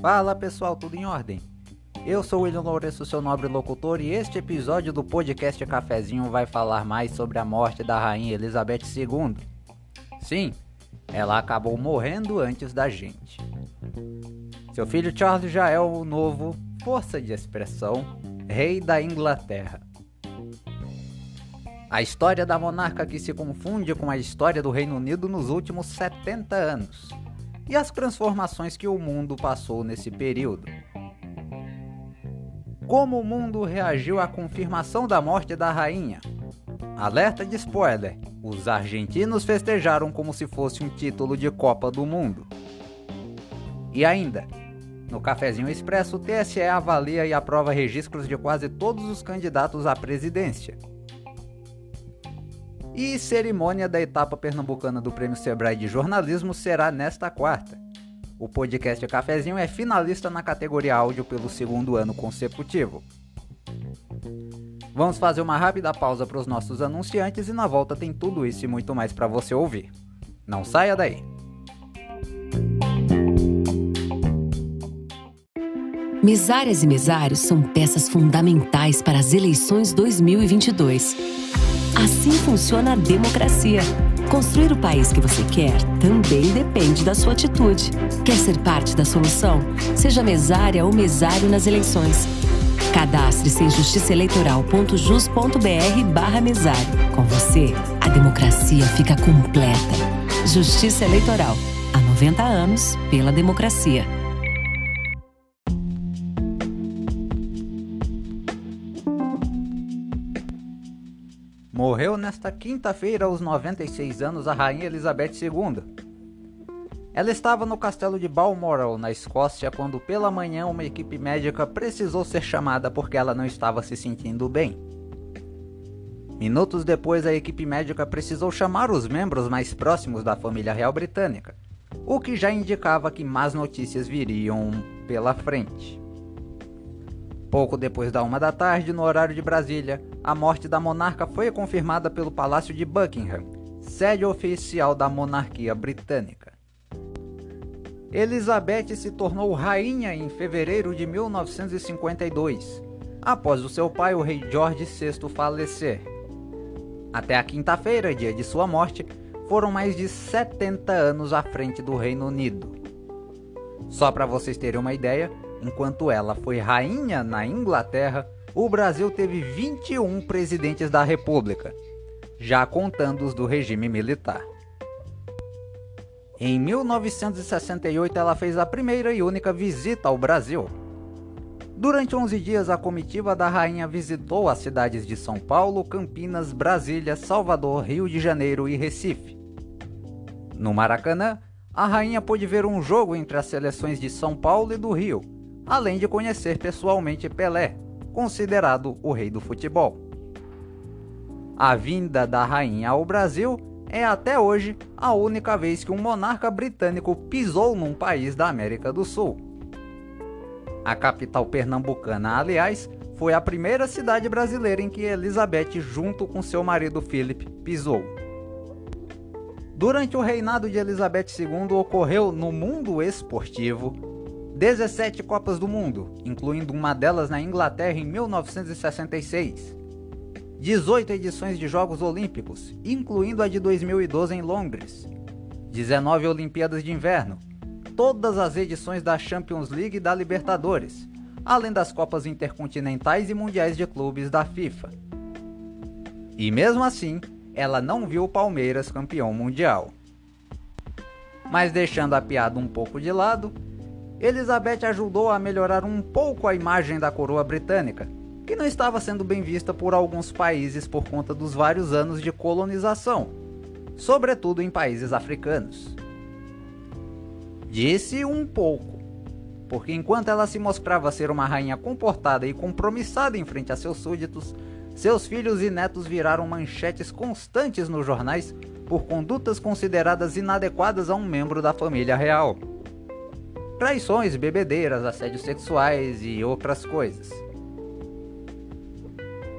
Fala pessoal, tudo em ordem? Eu sou o William Lourenço, seu nobre locutor, e este episódio do podcast Cafezinho vai falar mais sobre a morte da Rainha Elizabeth II. Sim, ela acabou morrendo antes da gente. Seu filho Charles já é o novo força de expressão, rei da Inglaterra. A história da monarca que se confunde com a história do Reino Unido nos últimos 70 anos e as transformações que o mundo passou nesse período. Como o mundo reagiu à confirmação da morte da rainha? Alerta de spoiler: os argentinos festejaram como se fosse um título de Copa do Mundo. E ainda, no Cafezinho Expresso, o TSE avalia e aprova registros de quase todos os candidatos à presidência. E cerimônia da etapa pernambucana do Prêmio Sebrae de Jornalismo será nesta quarta. O podcast Cafezinho é finalista na categoria áudio pelo segundo ano consecutivo. Vamos fazer uma rápida pausa para os nossos anunciantes e na volta tem tudo isso e muito mais para você ouvir. Não saia daí! Mesárias e mesários são peças fundamentais para as eleições 2022. Assim funciona a democracia. Construir o país que você quer também depende da sua atitude. Quer ser parte da solução? Seja mesária ou mesário nas eleições. Cadastre-se em justiçaeleitoral.jus.br barra mesário. Com você, a democracia fica completa. Justiça Eleitoral. Há 90 anos pela democracia. Morreu nesta quinta-feira, aos 96 anos, a Rainha Elizabeth II. Ela estava no castelo de Balmoral, na Escócia, quando pela manhã uma equipe médica precisou ser chamada porque ela não estava se sentindo bem. Minutos depois, a equipe médica precisou chamar os membros mais próximos da família real britânica, o que já indicava que más notícias viriam pela frente. Pouco depois da uma da tarde, no horário de Brasília, a morte da monarca foi confirmada pelo Palácio de Buckingham, sede oficial da monarquia britânica. Elizabeth se tornou rainha em fevereiro de 1952, após o seu pai, o rei George VI, falecer. Até a quinta-feira, dia de sua morte, foram mais de 70 anos à frente do Reino Unido. Só para vocês terem uma ideia, Enquanto ela foi rainha na Inglaterra, o Brasil teve 21 presidentes da República, já contando os do regime militar. Em 1968, ela fez a primeira e única visita ao Brasil. Durante 11 dias, a comitiva da rainha visitou as cidades de São Paulo, Campinas, Brasília, Salvador, Rio de Janeiro e Recife. No Maracanã, a rainha pôde ver um jogo entre as seleções de São Paulo e do Rio, além de conhecer pessoalmente Pelé, considerado o rei do futebol. A vinda da rainha ao Brasil é até hoje a única vez que um monarca britânico pisou num país da América do Sul. A capital pernambucana, aliás, foi a primeira cidade brasileira em que Elizabeth, junto com seu marido Philip, pisou. Durante o reinado de Elizabeth II ocorreu no mundo esportivo 17 Copas do Mundo, incluindo uma delas na Inglaterra em 1966. 18 edições de Jogos Olímpicos, incluindo a de 2012 em Londres. 19 Olimpíadas de Inverno. Todas as edições da Champions League e da Libertadores, além das Copas Intercontinentais e Mundiais de Clubes da FIFA. E mesmo assim, ela não viu o Palmeiras campeão mundial. Mas deixando a piada um pouco de lado, Elizabeth ajudou a melhorar um pouco a imagem da coroa britânica, que não estava sendo bem vista por alguns países por conta dos vários anos de colonização, sobretudo em países africanos. Disse um pouco, porque enquanto ela se mostrava ser uma rainha comportada e compromissada em frente a seus súditos, seus filhos e netos viraram manchetes constantes nos jornais por condutas consideradas inadequadas a um membro da família real traições, bebedeiras, assédios sexuais e outras coisas.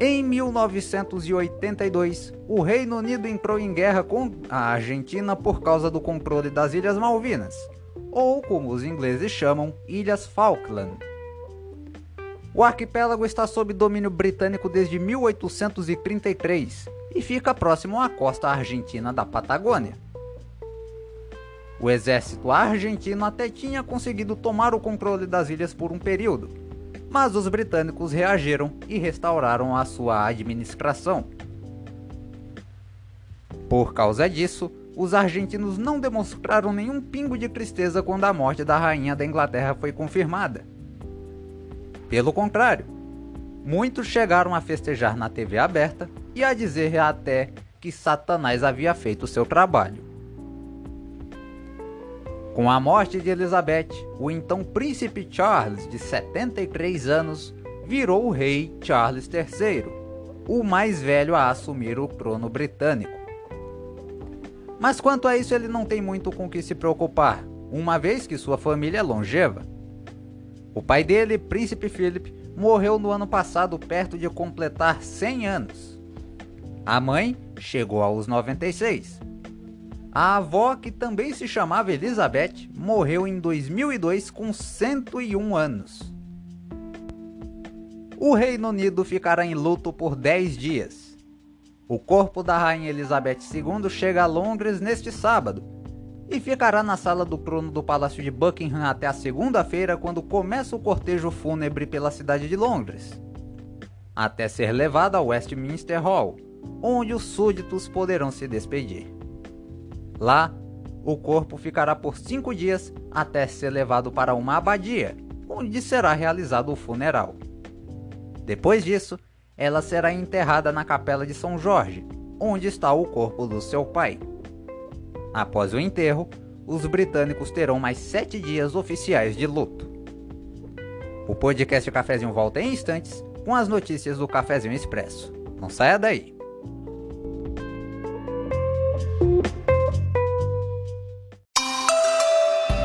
Em 1982, o Reino Unido entrou em guerra com a Argentina por causa do controle das Ilhas Malvinas, ou como os ingleses chamam, Ilhas Falkland. O arquipélago está sob domínio britânico desde 1833 e fica próximo à costa argentina da Patagônia. O exército argentino até tinha conseguido tomar o controle das ilhas por um período, mas os britânicos reagiram e restauraram a sua administração. Por causa disso, os argentinos não demonstraram nenhum pingo de tristeza quando a morte da rainha da Inglaterra foi confirmada. Pelo contrário, muitos chegaram a festejar na TV aberta e a dizer até que Satanás havia feito seu trabalho. Com a morte de Elizabeth, o então príncipe Charles, de 73 anos, virou o rei Charles III, o mais velho a assumir o trono britânico. Mas quanto a isso, ele não tem muito com que se preocupar, uma vez que sua família é longeva. O pai dele, Príncipe Philip, morreu no ano passado perto de completar 100 anos. A mãe chegou aos 96 a avó, que também se chamava Elizabeth, morreu em 2002 com 101 anos. O Reino Unido ficará em luto por 10 dias. O corpo da Rainha Elizabeth II chega a Londres neste sábado e ficará na sala do trono do Palácio de Buckingham até a segunda-feira, quando começa o cortejo fúnebre pela cidade de Londres, até ser levada ao Westminster Hall, onde os súditos poderão se despedir. Lá, o corpo ficará por cinco dias até ser levado para uma abadia, onde será realizado o funeral. Depois disso, ela será enterrada na capela de São Jorge, onde está o corpo do seu pai. Após o enterro, os britânicos terão mais sete dias oficiais de luto. O podcast Cafézinho volta em instantes com as notícias do Cafézinho Expresso. Não saia daí!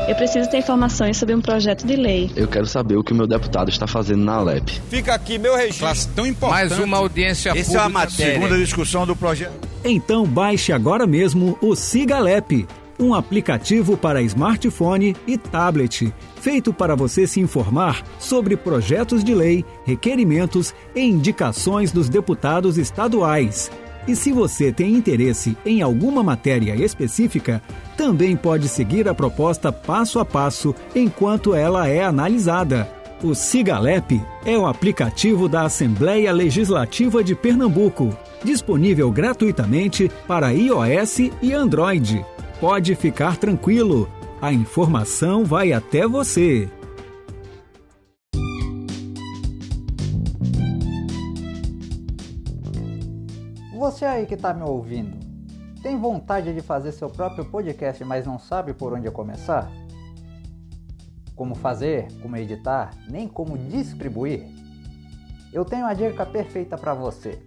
Eu preciso ter informações sobre um projeto de lei. Eu quero saber o que o meu deputado está fazendo na Alep. Fica aqui meu registro. tão importante. Mais uma audiência Essa pública. é a matéria. Segunda discussão do projeto. Então baixe agora mesmo o Sigalep, um aplicativo para smartphone e tablet, feito para você se informar sobre projetos de lei, requerimentos e indicações dos deputados estaduais. E se você tem interesse em alguma matéria específica, também pode seguir a proposta passo a passo enquanto ela é analisada. O Sigalep é o aplicativo da Assembleia Legislativa de Pernambuco, disponível gratuitamente para iOS e Android. Pode ficar tranquilo, a informação vai até você. Você aí que está me ouvindo, tem vontade de fazer seu próprio podcast, mas não sabe por onde começar? Como fazer, como editar, nem como distribuir? Eu tenho a dica perfeita para você.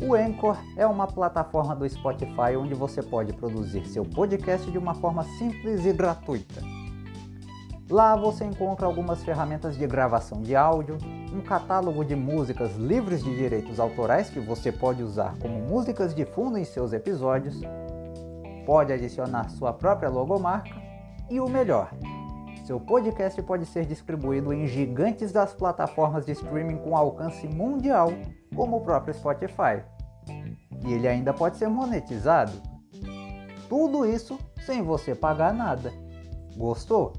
O Anchor é uma plataforma do Spotify onde você pode produzir seu podcast de uma forma simples e gratuita. Lá você encontra algumas ferramentas de gravação de áudio, um catálogo de músicas livres de direitos autorais que você pode usar como músicas de fundo em seus episódios, pode adicionar sua própria logomarca e o melhor, seu podcast pode ser distribuído em gigantes das plataformas de streaming com alcance mundial, como o próprio Spotify. E ele ainda pode ser monetizado. Tudo isso sem você pagar nada. Gostou?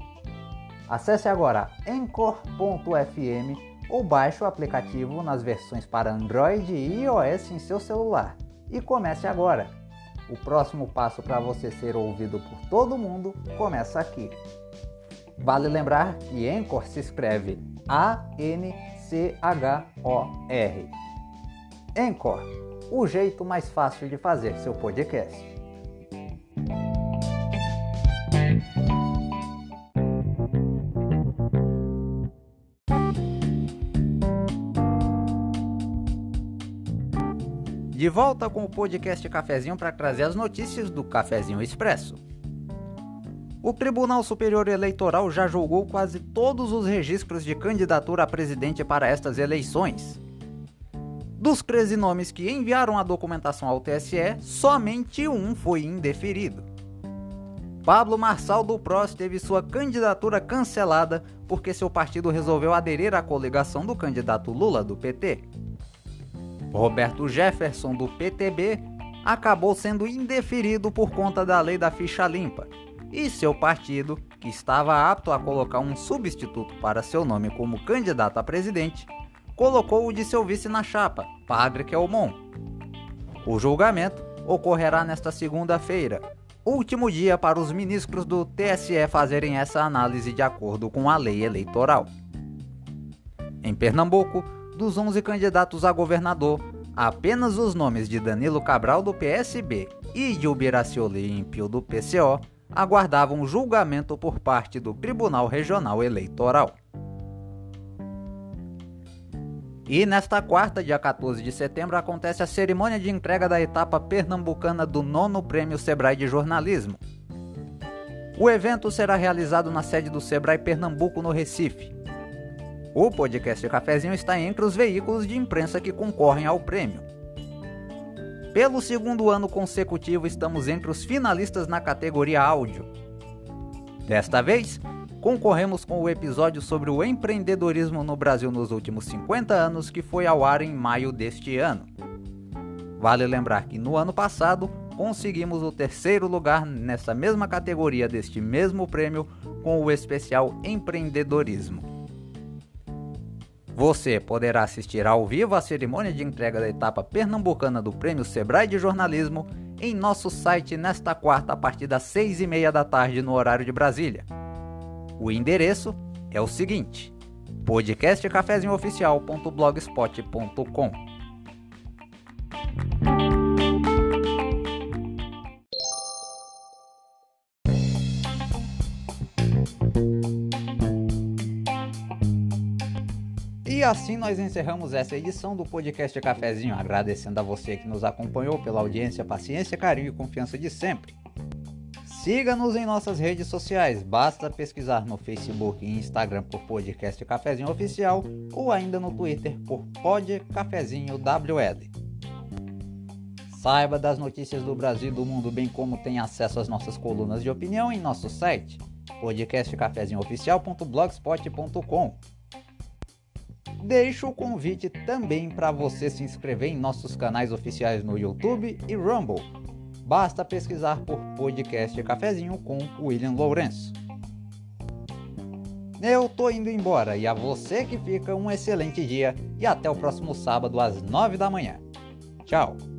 Acesse agora anchor.fm ou baixe o aplicativo nas versões para Android e iOS em seu celular e comece agora. O próximo passo para você ser ouvido por todo mundo começa aqui. Vale lembrar que Anchor se escreve A-N-C-H-O-R. Anchor, o jeito mais fácil de fazer seu podcast. De volta com o podcast Cafezinho para trazer as notícias do Cafezinho Expresso. O Tribunal Superior Eleitoral já julgou quase todos os registros de candidatura a presidente para estas eleições. Dos 13 nomes que enviaram a documentação ao TSE, somente um foi indeferido. Pablo Marçal do PROS teve sua candidatura cancelada porque seu partido resolveu aderir à coligação do candidato Lula do PT. Roberto Jefferson do PTB acabou sendo indeferido por conta da lei da ficha limpa, e seu partido, que estava apto a colocar um substituto para seu nome como candidato a presidente, colocou o de seu vice na chapa, Padre Kelmon. O julgamento ocorrerá nesta segunda-feira, último dia para os ministros do TSE fazerem essa análise de acordo com a lei eleitoral. Em Pernambuco, dos 11 candidatos a governador, apenas os nomes de Danilo Cabral do PSB e de Ubiracioli Ímpio do PCO aguardavam julgamento por parte do Tribunal Regional Eleitoral. E nesta quarta, dia 14 de setembro, acontece a cerimônia de entrega da etapa pernambucana do nono Prêmio Sebrae de Jornalismo. O evento será realizado na sede do Sebrae Pernambuco, no Recife. O podcast Cafezinho está entre os veículos de imprensa que concorrem ao prêmio. Pelo segundo ano consecutivo, estamos entre os finalistas na categoria áudio. Desta vez, concorremos com o episódio sobre o empreendedorismo no Brasil nos últimos 50 anos, que foi ao ar em maio deste ano. Vale lembrar que no ano passado conseguimos o terceiro lugar nessa mesma categoria deste mesmo prêmio com o especial Empreendedorismo. Você poderá assistir ao vivo a cerimônia de entrega da etapa pernambucana do Prêmio Sebrae de Jornalismo em nosso site nesta quarta a partir das seis e meia da tarde no horário de Brasília. O endereço é o seguinte: podcastcafezinhooficial.blogspot.com. assim nós encerramos essa edição do podcast Cafezinho, agradecendo a você que nos acompanhou pela audiência, paciência, carinho e confiança de sempre. Siga-nos em nossas redes sociais, basta pesquisar no Facebook e Instagram por Podcast Cafezinho Oficial ou ainda no Twitter por Pod Cafezinho WL. Saiba das notícias do Brasil e do mundo, bem como tem acesso às nossas colunas de opinião em nosso site podcastcafezinhooficial.blogspot.com. Deixo o convite também para você se inscrever em nossos canais oficiais no YouTube e Rumble Basta pesquisar por podcast Cafezinho com William Lourenço. Eu tô indo embora e a você que fica um excelente dia e até o próximo sábado às 9 da manhã. Tchau!